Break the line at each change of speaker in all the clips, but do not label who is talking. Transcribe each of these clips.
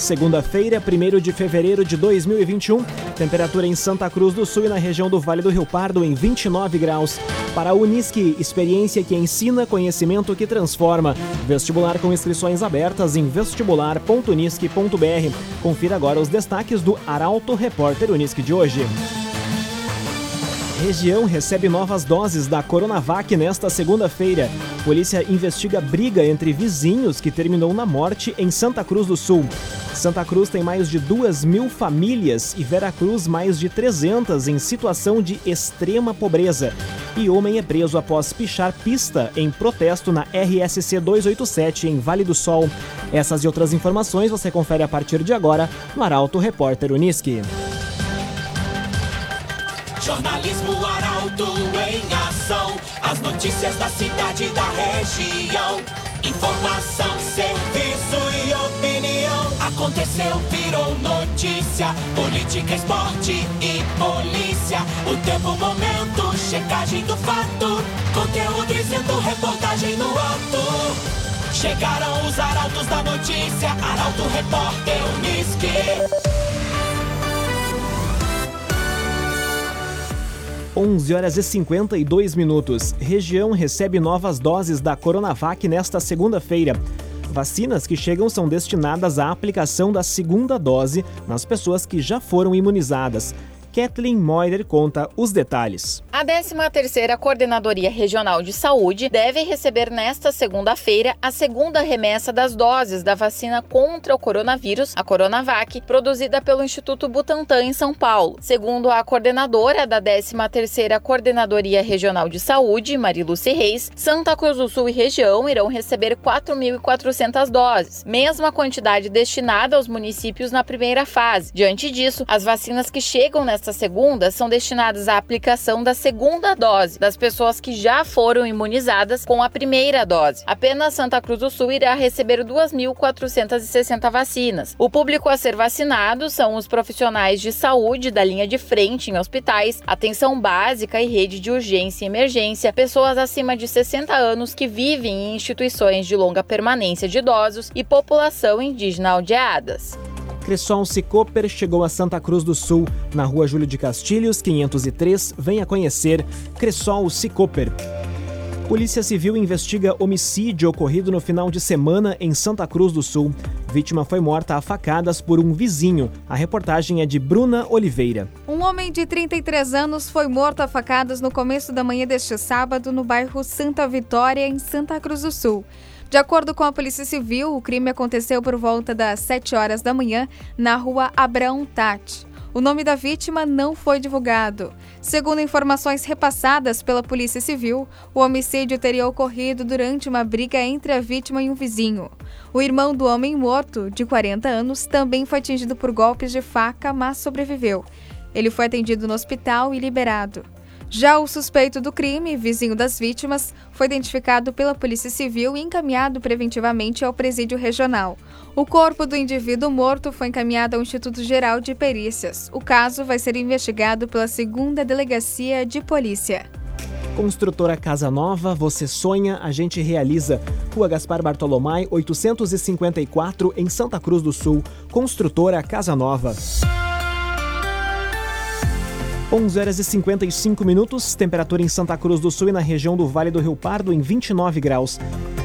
Segunda-feira, 1 de fevereiro de 2021. Temperatura em Santa Cruz do Sul e na região do Vale do Rio Pardo em 29 graus. Para a Unisque, experiência que ensina, conhecimento que transforma. Vestibular com inscrições abertas em vestibular.unisque.br. Confira agora os destaques do Arauto Repórter Unisque de hoje. Região recebe novas doses da Coronavac nesta segunda-feira. Polícia investiga briga entre vizinhos que terminou na morte em Santa Cruz do Sul. Santa Cruz tem mais de duas mil famílias e Veracruz mais de 300 em situação de extrema pobreza. E homem é preso após pichar pista em protesto na RSC 287 em Vale do Sol. Essas e outras informações você confere a partir de agora no Arauto Repórter Uniski.
Jornalismo Arauto em ação. As notícias da cidade e da região. Informação, serviço e. Aconteceu, virou notícia. Política, esporte e polícia. O tempo, momento, checagem do fato. Conteúdo dizendo, reportagem no ato. Chegaram os arautos da notícia. Arauto, repórter, Unisque.
11 horas e 52 minutos. Região recebe novas doses da Coronavac nesta segunda-feira. Vacinas que chegam são destinadas à aplicação da segunda dose nas pessoas que já foram imunizadas. Kathleen Moider conta os detalhes.
A 13ª Coordenadoria Regional de Saúde deve receber nesta segunda-feira a segunda remessa das doses da vacina contra o coronavírus, a Coronavac, produzida pelo Instituto Butantan em São Paulo. Segundo a coordenadora da 13ª Coordenadoria Regional de Saúde, Mariluce Reis, Santa Cruz do Sul e região irão receber 4.400 doses, mesma quantidade destinada aos municípios na primeira fase. Diante disso, as vacinas que chegam nesta nesta segunda são destinadas à aplicação da segunda dose das pessoas que já foram imunizadas com a primeira dose. Apenas Santa Cruz do Sul irá receber 2.460 vacinas. O público a ser vacinado são os profissionais de saúde da linha de frente em hospitais, atenção básica e rede de urgência e emergência, pessoas acima de 60 anos que vivem em instituições de longa permanência de idosos e população indígena aldeadas.
Cressol Cicoper chegou a Santa Cruz do Sul, na rua Júlio de Castilhos, 503. Venha conhecer Cressol Cicoper. Polícia Civil investiga homicídio ocorrido no final de semana em Santa Cruz do Sul. Vítima foi morta a facadas por um vizinho. A reportagem é de Bruna Oliveira.
Um homem de 33 anos foi morto a facadas no começo da manhã deste sábado no bairro Santa Vitória, em Santa Cruz do Sul. De acordo com a Polícia Civil, o crime aconteceu por volta das 7 horas da manhã na rua Abraão Tati. O nome da vítima não foi divulgado. Segundo informações repassadas pela Polícia Civil, o homicídio teria ocorrido durante uma briga entre a vítima e um vizinho. O irmão do homem morto, de 40 anos, também foi atingido por golpes de faca, mas sobreviveu. Ele foi atendido no hospital e liberado. Já o suspeito do crime, vizinho das vítimas, foi identificado pela Polícia Civil e encaminhado preventivamente ao presídio regional. O corpo do indivíduo morto foi encaminhado ao Instituto Geral de Perícias. O caso vai ser investigado pela segunda Delegacia de Polícia.
Construtora Casa Nova, você sonha, a gente realiza. Rua Gaspar Bartolomai, 854, em Santa Cruz do Sul. Construtora Casa Nova. 11 horas e 55 minutos, temperatura em Santa Cruz do Sul e na região do Vale do Rio Pardo em 29 graus.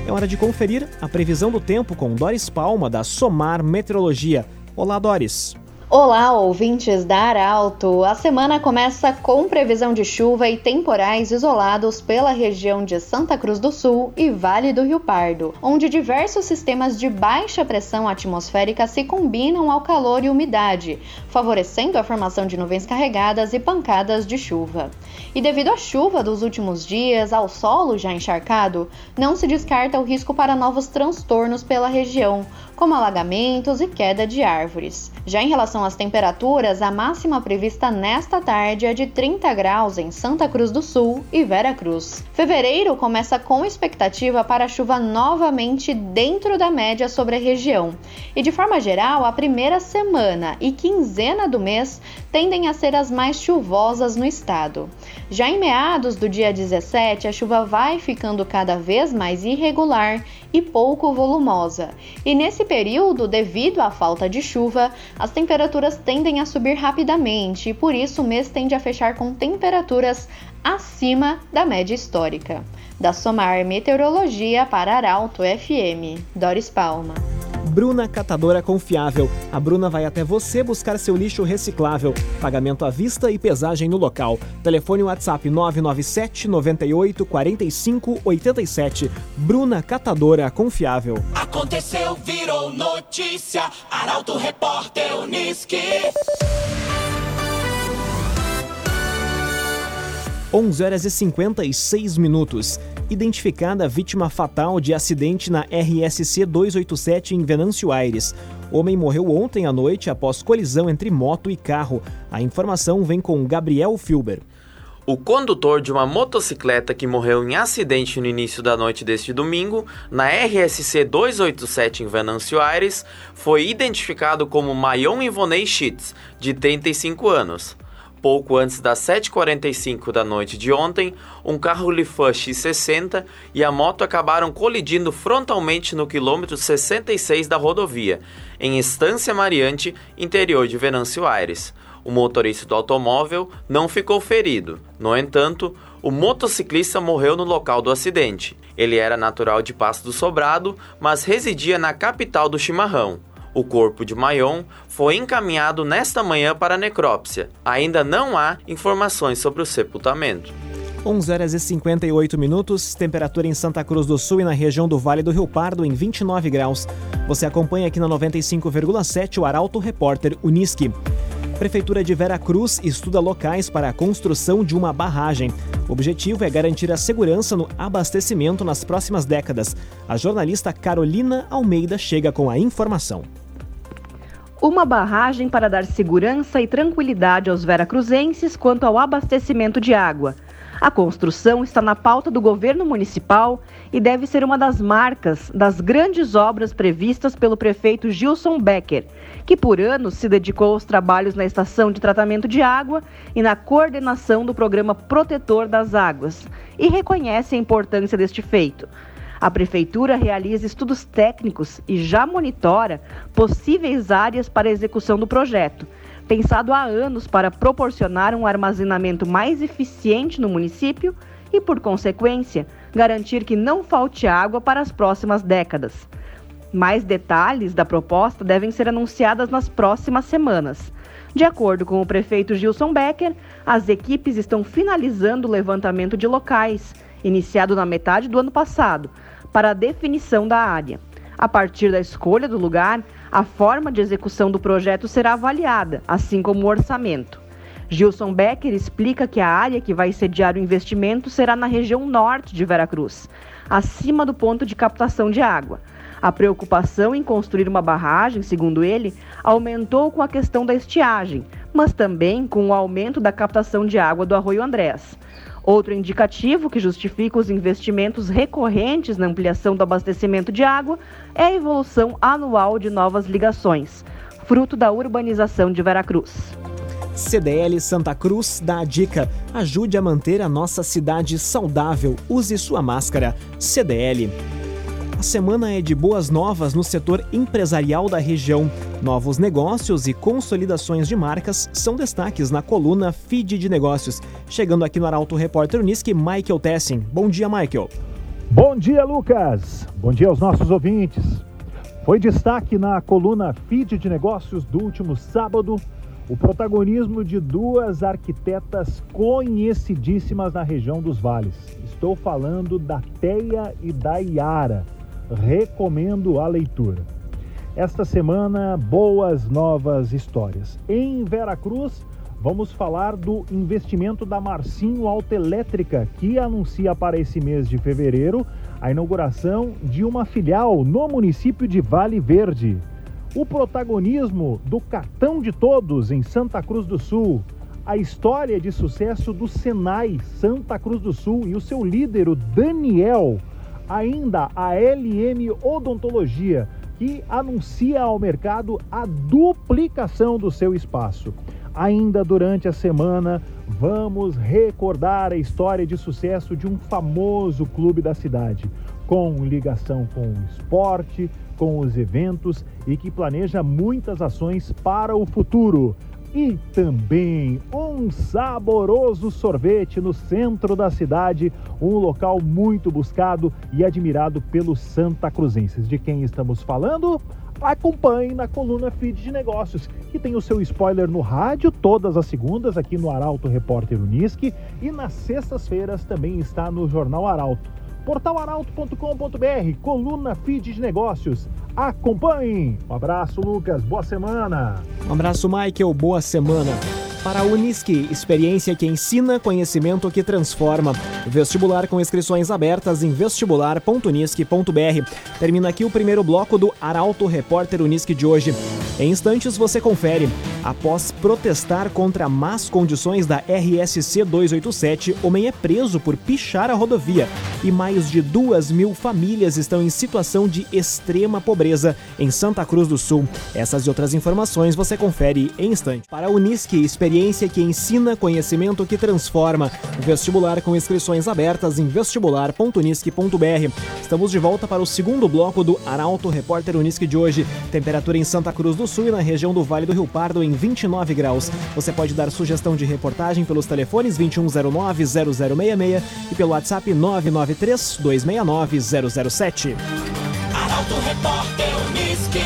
É hora de conferir a previsão do tempo com Doris Palma, da Somar Meteorologia. Olá, Doris.
Olá, ouvintes da Arauto! A semana começa com previsão de chuva e temporais isolados pela região de Santa Cruz do Sul e Vale do Rio Pardo, onde diversos sistemas de baixa pressão atmosférica se combinam ao calor e umidade, favorecendo a formação de nuvens carregadas e pancadas de chuva. E devido à chuva dos últimos dias, ao solo já encharcado, não se descarta o risco para novos transtornos pela região, como alagamentos e queda de árvores. Já em relação às temperaturas, a máxima prevista nesta tarde é de 30 graus em Santa Cruz do Sul e Vera Cruz. Fevereiro começa com expectativa para chuva novamente dentro da média sobre a região. E de forma geral, a primeira semana e quinzena do mês tendem a ser as mais chuvosas no estado. Já em meados do dia 17, a chuva vai ficando cada vez mais irregular e pouco volumosa. E nesse período, devido à falta de chuva, as temperaturas tendem a subir rapidamente e por isso o mês tende a fechar com temperaturas acima da média histórica. Da Somar Meteorologia para Arauto FM, Doris Palma.
Bruna Catadora Confiável. A Bruna vai até você buscar seu lixo reciclável. Pagamento à vista e pesagem no local. Telefone WhatsApp 997 98 45 87. Bruna Catadora Confiável.
Aconteceu, virou notícia. Arauto Repórter Uniski.
11 horas e 56 minutos identificada a vítima fatal de acidente na RSC 287 em Venâncio Aires. Homem morreu ontem à noite após colisão entre moto e carro. A informação vem com Gabriel Filber.
O condutor de uma motocicleta que morreu em acidente no início da noite deste domingo, na RSC 287 em Venâncio Aires, foi identificado como Mayon Ivonei Schitz, de 35 anos. Pouco antes das 7h45 da noite de ontem, um carro Lifan X60 e a moto acabaram colidindo frontalmente no quilômetro 66 da rodovia, em Estância Mariante, interior de Venâncio Aires. O motorista do automóvel não ficou ferido. No entanto, o motociclista morreu no local do acidente. Ele era natural de Passo do Sobrado, mas residia na capital do chimarrão. O corpo de Mayon foi encaminhado nesta manhã para a necrópsia. Ainda não há informações sobre o sepultamento.
11 horas e 58 minutos, temperatura em Santa Cruz do Sul e na região do Vale do Rio Pardo em 29 graus. Você acompanha aqui na 95,7 o Arauto Repórter Uniski. Prefeitura de Vera Cruz estuda locais para a construção de uma barragem. O objetivo é garantir a segurança no abastecimento nas próximas décadas. A jornalista Carolina Almeida chega com a informação
uma barragem para dar segurança e tranquilidade aos veracruzenses quanto ao abastecimento de água. A construção está na pauta do governo municipal e deve ser uma das marcas das grandes obras previstas pelo prefeito Gilson Becker, que por anos se dedicou aos trabalhos na estação de tratamento de água e na coordenação do programa Protetor das Águas, e reconhece a importância deste feito. A Prefeitura realiza estudos técnicos e já monitora possíveis áreas para execução do projeto, pensado há anos para proporcionar um armazenamento mais eficiente no município e, por consequência, garantir que não falte água para as próximas décadas. Mais detalhes da proposta devem ser anunciadas nas próximas semanas. De acordo com o prefeito Gilson Becker, as equipes estão finalizando o levantamento de locais, iniciado na metade do ano passado, para a definição da área. A partir da escolha do lugar, a forma de execução do projeto será avaliada, assim como o orçamento. Gilson Becker explica que a área que vai sediar o investimento será na região norte de Veracruz, acima do ponto de captação de água. A preocupação em construir uma barragem, segundo ele, aumentou com a questão da estiagem, mas também com o aumento da captação de água do Arroio Andrés. Outro indicativo que justifica os investimentos recorrentes na ampliação do abastecimento de água é a evolução anual de novas ligações, fruto da urbanização de Veracruz.
CDL Santa Cruz dá a dica: ajude a manter a nossa cidade saudável. Use sua máscara. CDL. Semana é de boas novas no setor empresarial da região. Novos negócios e consolidações de marcas são destaques na coluna Feed de Negócios. Chegando aqui no Arauto Repórter Unisque, Michael Tessin. Bom dia, Michael.
Bom dia, Lucas. Bom dia aos nossos ouvintes. Foi destaque na coluna Feed de Negócios do último sábado o protagonismo de duas arquitetas conhecidíssimas na região dos vales. Estou falando da Teia e da Iara recomendo a leitura. Esta semana, boas novas histórias. Em Veracruz, vamos falar do investimento da Marcinho Autoelétrica, que anuncia para esse mês de fevereiro a inauguração de uma filial no município de Vale Verde. O protagonismo do Cartão de Todos em Santa Cruz do Sul, a história de sucesso do Senai Santa Cruz do Sul e o seu líder, o Daniel ainda a LM Odontologia, que anuncia ao mercado a duplicação do seu espaço. Ainda durante a semana, vamos recordar a história de sucesso de um famoso clube da cidade, com ligação com o esporte, com os eventos e que planeja muitas ações para o futuro. E também um saboroso sorvete no centro da cidade, um local muito buscado e admirado pelos Santa Cruzenses. De quem estamos falando? acompanhe na coluna Feed de Negócios, que tem o seu spoiler no rádio todas as segundas aqui no Arauto Repórter Unisque e nas sextas-feiras também está no Jornal Arauto. Portalaralto.com.br, coluna Feed de Negócios. Acompanhe! Um abraço, Lucas. Boa semana.
Um abraço, Michael. Boa semana. Para a Unisque, experiência que ensina, conhecimento que transforma. Vestibular com inscrições abertas em vestibular.unisque.br. Termina aqui o primeiro bloco do Arauto Repórter Unisque de hoje. Em instantes você confere. Após protestar contra más condições da RSC 287, homem é preso por pichar a rodovia. E mais de duas mil famílias estão em situação de extrema pobreza em Santa Cruz do Sul. Essas e outras informações você confere em instante. Para a Unisque, experiência que ensina, conhecimento que transforma. Vestibular com inscrições abertas em vestibular.unisque.br. Estamos de volta para o segundo bloco do Arauto Repórter Unisque de hoje. Temperatura em Santa Cruz do Sul e na região do Vale do Rio Pardo em 29 graus. Você pode dar sugestão de reportagem pelos telefones 2109-0066 e pelo WhatsApp 993-269-007.
Arauto Repórter Unisque.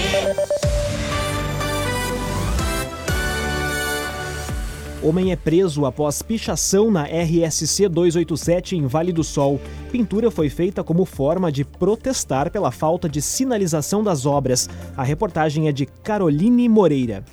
Homem é preso após pichação na RSC 287 em Vale do Sol. Pintura foi feita como forma de protestar pela falta de sinalização das obras. A reportagem é de Caroline Moreira.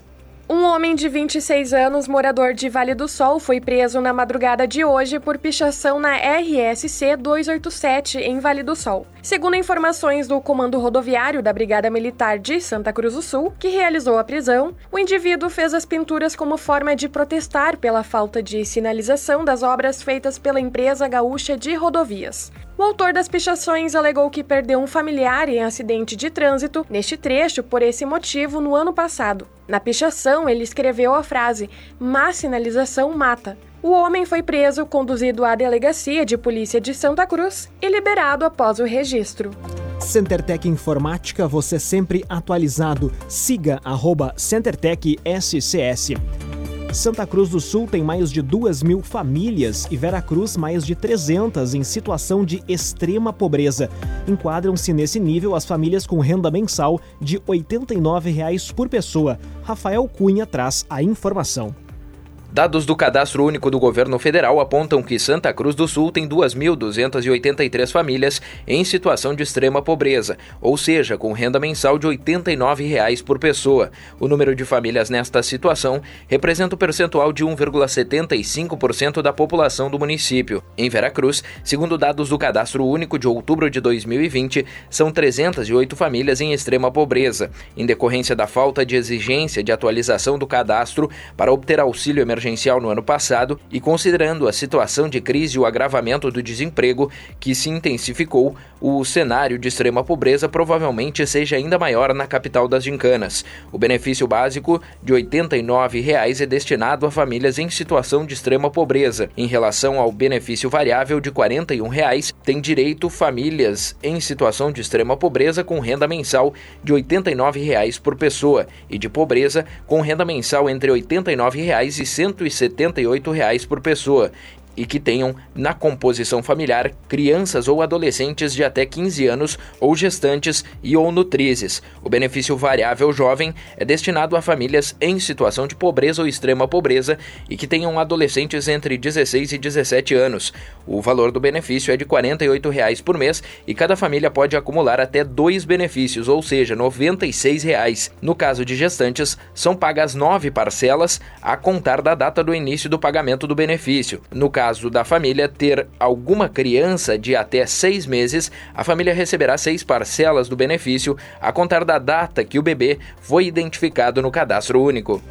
Um homem de 26 anos, morador de Vale do Sol, foi preso na madrugada de hoje por pichação na RSC 287 em Vale do Sol. Segundo informações do Comando Rodoviário da Brigada Militar de Santa Cruz do Sul, que realizou a prisão, o indivíduo fez as pinturas como forma de protestar pela falta de sinalização das obras feitas pela empresa gaúcha de rodovias. O autor das pichações alegou que perdeu um familiar em acidente de trânsito neste trecho por esse motivo no ano passado. Na pichação, ele escreveu a frase: Má sinalização mata. O homem foi preso, conduzido à delegacia de polícia de Santa Cruz e liberado após o registro.
CenterTech Informática, você sempre atualizado. Siga arroba CenterTech SCS. Santa Cruz do Sul tem mais de 2 mil famílias e Veracruz mais de 300 em situação de extrema pobreza. Enquadram-se nesse nível as famílias com renda mensal de 89 reais por pessoa. Rafael Cunha traz a informação.
Dados do Cadastro Único do Governo Federal apontam que Santa Cruz do Sul tem 2.283 famílias em situação de extrema pobreza, ou seja, com renda mensal de 89 reais por pessoa. O número de famílias nesta situação representa o um percentual de 1,75% da população do município. Em Veracruz, segundo dados do Cadastro Único de outubro de 2020, são 308 famílias em extrema pobreza, em decorrência da falta de exigência de atualização do cadastro para obter auxílio emergencial emergencial no ano passado e considerando a situação de crise e o agravamento do desemprego que se intensificou, o cenário de extrema pobreza provavelmente seja ainda maior na capital das gincanas. O benefício básico de 89 reais é destinado a famílias em situação de extrema pobreza. Em relação ao benefício variável de 41 reais, tem direito famílias em situação de extrema pobreza com renda mensal de 89 reais por pessoa e de pobreza com renda mensal entre 89 reais e R$ 178 reais por pessoa e que tenham na composição familiar crianças ou adolescentes de até 15 anos ou gestantes e ou nutrizes. O benefício variável jovem é destinado a famílias em situação de pobreza ou extrema pobreza e que tenham adolescentes entre 16 e 17 anos. O valor do benefício é de 48 reais por mês e cada família pode acumular até dois benefícios, ou seja, 96 reais. No caso de gestantes, são pagas nove parcelas a contar da data do início do pagamento do benefício. No caso caso da família ter alguma criança de até seis meses, a família receberá seis parcelas do benefício a contar da data que o bebê foi identificado no cadastro único.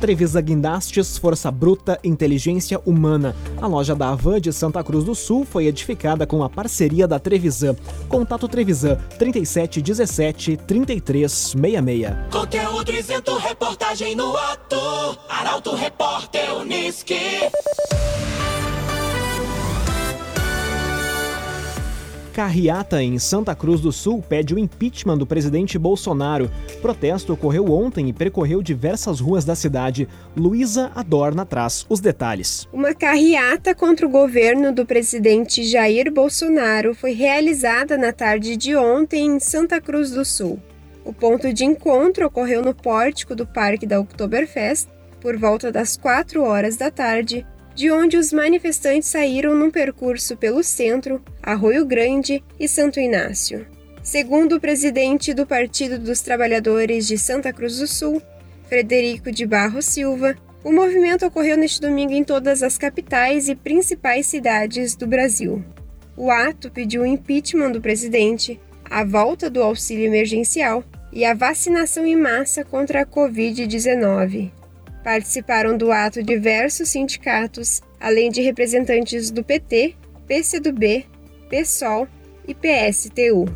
Trevisa Guindastes, Força Bruta, Inteligência Humana. A loja da Avan de Santa Cruz do Sul foi edificada com a parceria da Trevisan. Contato Trevisan 3717 3366.
Conteúdo isento, reportagem no ato. Arauto Repórter Uniski.
Carriata, em Santa Cruz do Sul, pede o impeachment do presidente Bolsonaro. Protesto ocorreu ontem e percorreu diversas ruas da cidade. Luísa Adorna traz os detalhes.
Uma carreata contra o governo do presidente Jair Bolsonaro foi realizada na tarde de ontem em Santa Cruz do Sul. O ponto de encontro ocorreu no pórtico do Parque da Oktoberfest por volta das 4 horas da tarde, de onde os manifestantes saíram num percurso pelo centro, Arroio Grande e Santo Inácio. Segundo o presidente do Partido dos Trabalhadores de Santa Cruz do Sul, Frederico de Barros Silva, o movimento ocorreu neste domingo em todas as capitais e principais cidades do Brasil. O ato pediu o impeachment do presidente, a volta do auxílio emergencial e a vacinação em massa contra a Covid-19. Participaram do ato diversos sindicatos, além de representantes do PT, PCdoB, PSOL e PSTU.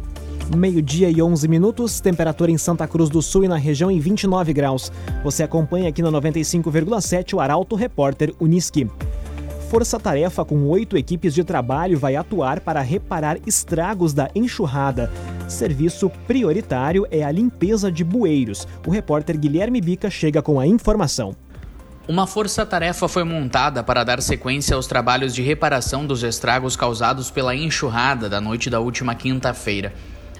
Meio-dia e 11 minutos, temperatura em Santa Cruz do Sul e na região em 29 graus. Você acompanha aqui na 95,7 o Arauto Repórter Uniski. Força-tarefa com oito equipes de trabalho vai atuar para reparar estragos da enxurrada. Serviço prioritário é a limpeza de bueiros. O repórter Guilherme Bica chega com a informação.
Uma força-tarefa foi montada para dar sequência aos trabalhos de reparação dos estragos causados pela enxurrada da noite da última quinta-feira.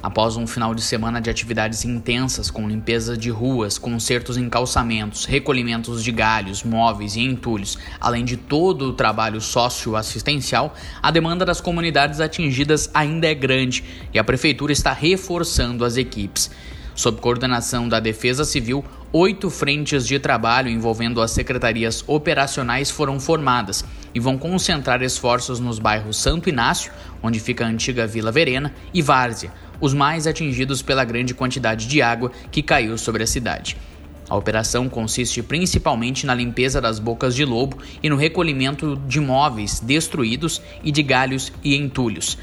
Após um final de semana de atividades intensas com limpeza de ruas, consertos em calçamentos, recolhimentos de galhos, móveis e entulhos, além de todo o trabalho socioassistencial, a demanda das comunidades atingidas ainda é grande e a prefeitura está reforçando as equipes. Sob coordenação da Defesa Civil, oito frentes de trabalho envolvendo as secretarias operacionais foram formadas e vão concentrar esforços nos bairros Santo Inácio, onde fica a antiga Vila Verena, e Várzea, os mais atingidos pela grande quantidade de água que caiu sobre a cidade. A operação consiste principalmente na limpeza das bocas de lobo e no recolhimento de móveis destruídos e de galhos e entulhos.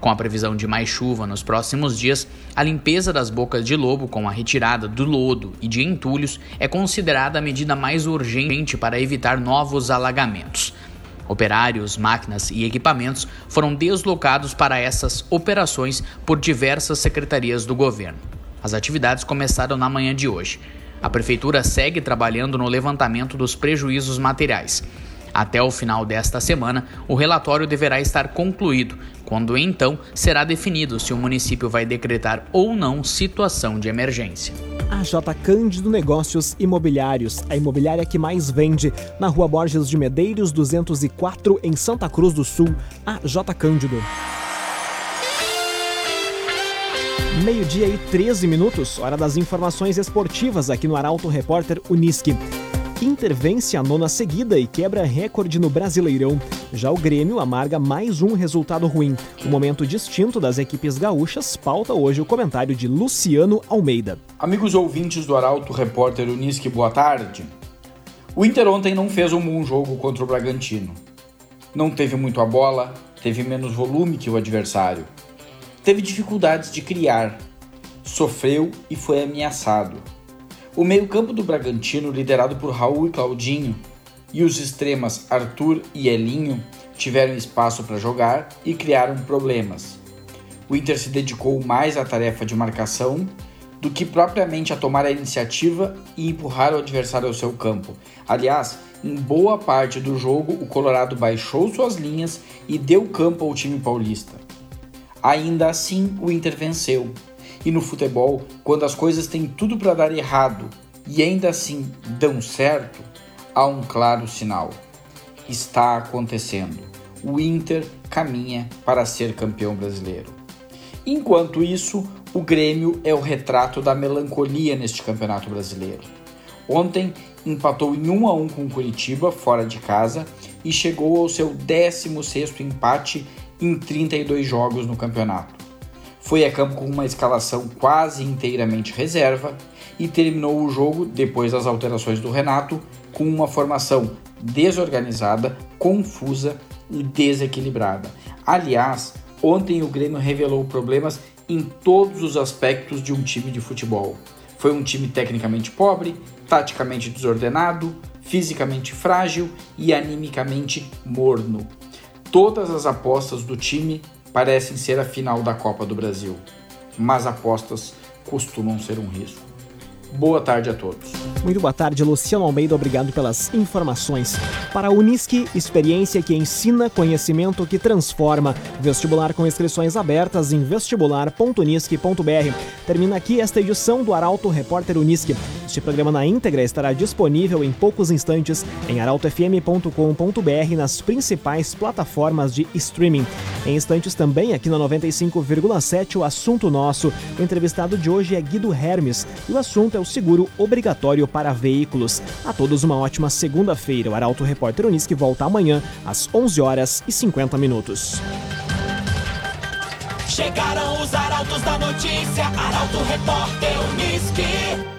Com a previsão de mais chuva nos próximos dias, a limpeza das bocas de lobo com a retirada do lodo e de entulhos é considerada a medida mais urgente para evitar novos alagamentos. Operários, máquinas e equipamentos foram deslocados para essas operações por diversas secretarias do governo. As atividades começaram na manhã de hoje. A prefeitura segue trabalhando no levantamento dos prejuízos materiais. Até o final desta semana, o relatório deverá estar concluído, quando então será definido se o município vai decretar ou não situação de emergência.
A J Cândido Negócios Imobiliários, a imobiliária que mais vende, na Rua Borges de Medeiros 204, em Santa Cruz do Sul. A J Cândido. Meio-dia e 13 minutos, hora das informações esportivas aqui no Arauto Repórter Uniski. Inter vence a nona seguida e quebra recorde no Brasileirão. Já o Grêmio amarga mais um resultado ruim. O momento distinto das equipes gaúchas pauta hoje o comentário de Luciano Almeida.
Amigos ouvintes do Arauto Repórter Uniski, boa tarde. O Inter ontem não fez um bom jogo contra o Bragantino. Não teve muito a bola, teve menos volume que o adversário. Teve dificuldades de criar, sofreu e foi ameaçado o meio-campo do Bragantino, liderado por Raul e Claudinho, e os extremas Arthur e Elinho tiveram espaço para jogar e criaram problemas. O Inter se dedicou mais à tarefa de marcação do que propriamente a tomar a iniciativa e empurrar o adversário ao seu campo. Aliás, em boa parte do jogo, o Colorado baixou suas linhas e deu campo ao time paulista. Ainda assim, o Inter venceu, e no futebol, quando as coisas têm tudo para dar errado e ainda assim dão certo, há um claro sinal. Está acontecendo. O Inter caminha para ser campeão brasileiro. Enquanto isso, o Grêmio é o retrato da melancolia neste campeonato brasileiro. Ontem empatou em 1 a 1 com Curitiba fora de casa e chegou ao seu 16º empate em 32 jogos no campeonato foi a campo com uma escalação quase inteiramente reserva e terminou o jogo, depois das alterações do Renato, com uma formação desorganizada, confusa e desequilibrada. Aliás, ontem o Grêmio revelou problemas em todos os aspectos de um time de futebol. Foi um time tecnicamente pobre, taticamente desordenado, fisicamente frágil e animicamente morno. Todas as apostas do time parecem ser a final da Copa do Brasil, mas apostas costumam ser um risco. Boa tarde a todos.
Muito boa tarde, Luciano Almeida. Obrigado pelas informações. Para a Unisque, experiência que ensina, conhecimento que transforma. Vestibular com inscrições abertas em vestibular.unisque.br. Termina aqui esta edição do Arauto Repórter Unisque. Este programa na íntegra estará disponível em poucos instantes em arautofm.com.br nas principais plataformas de streaming. Em instantes também aqui na 95,7 o assunto nosso. O entrevistado de hoje é Guido Hermes e o assunto é o seguro obrigatório para veículos. A todos uma ótima segunda-feira. O Arauto Repórter Unisque volta amanhã às 11 horas e 50 minutos.
Chegaram os arautos da notícia, Arauto Repórter Unisque.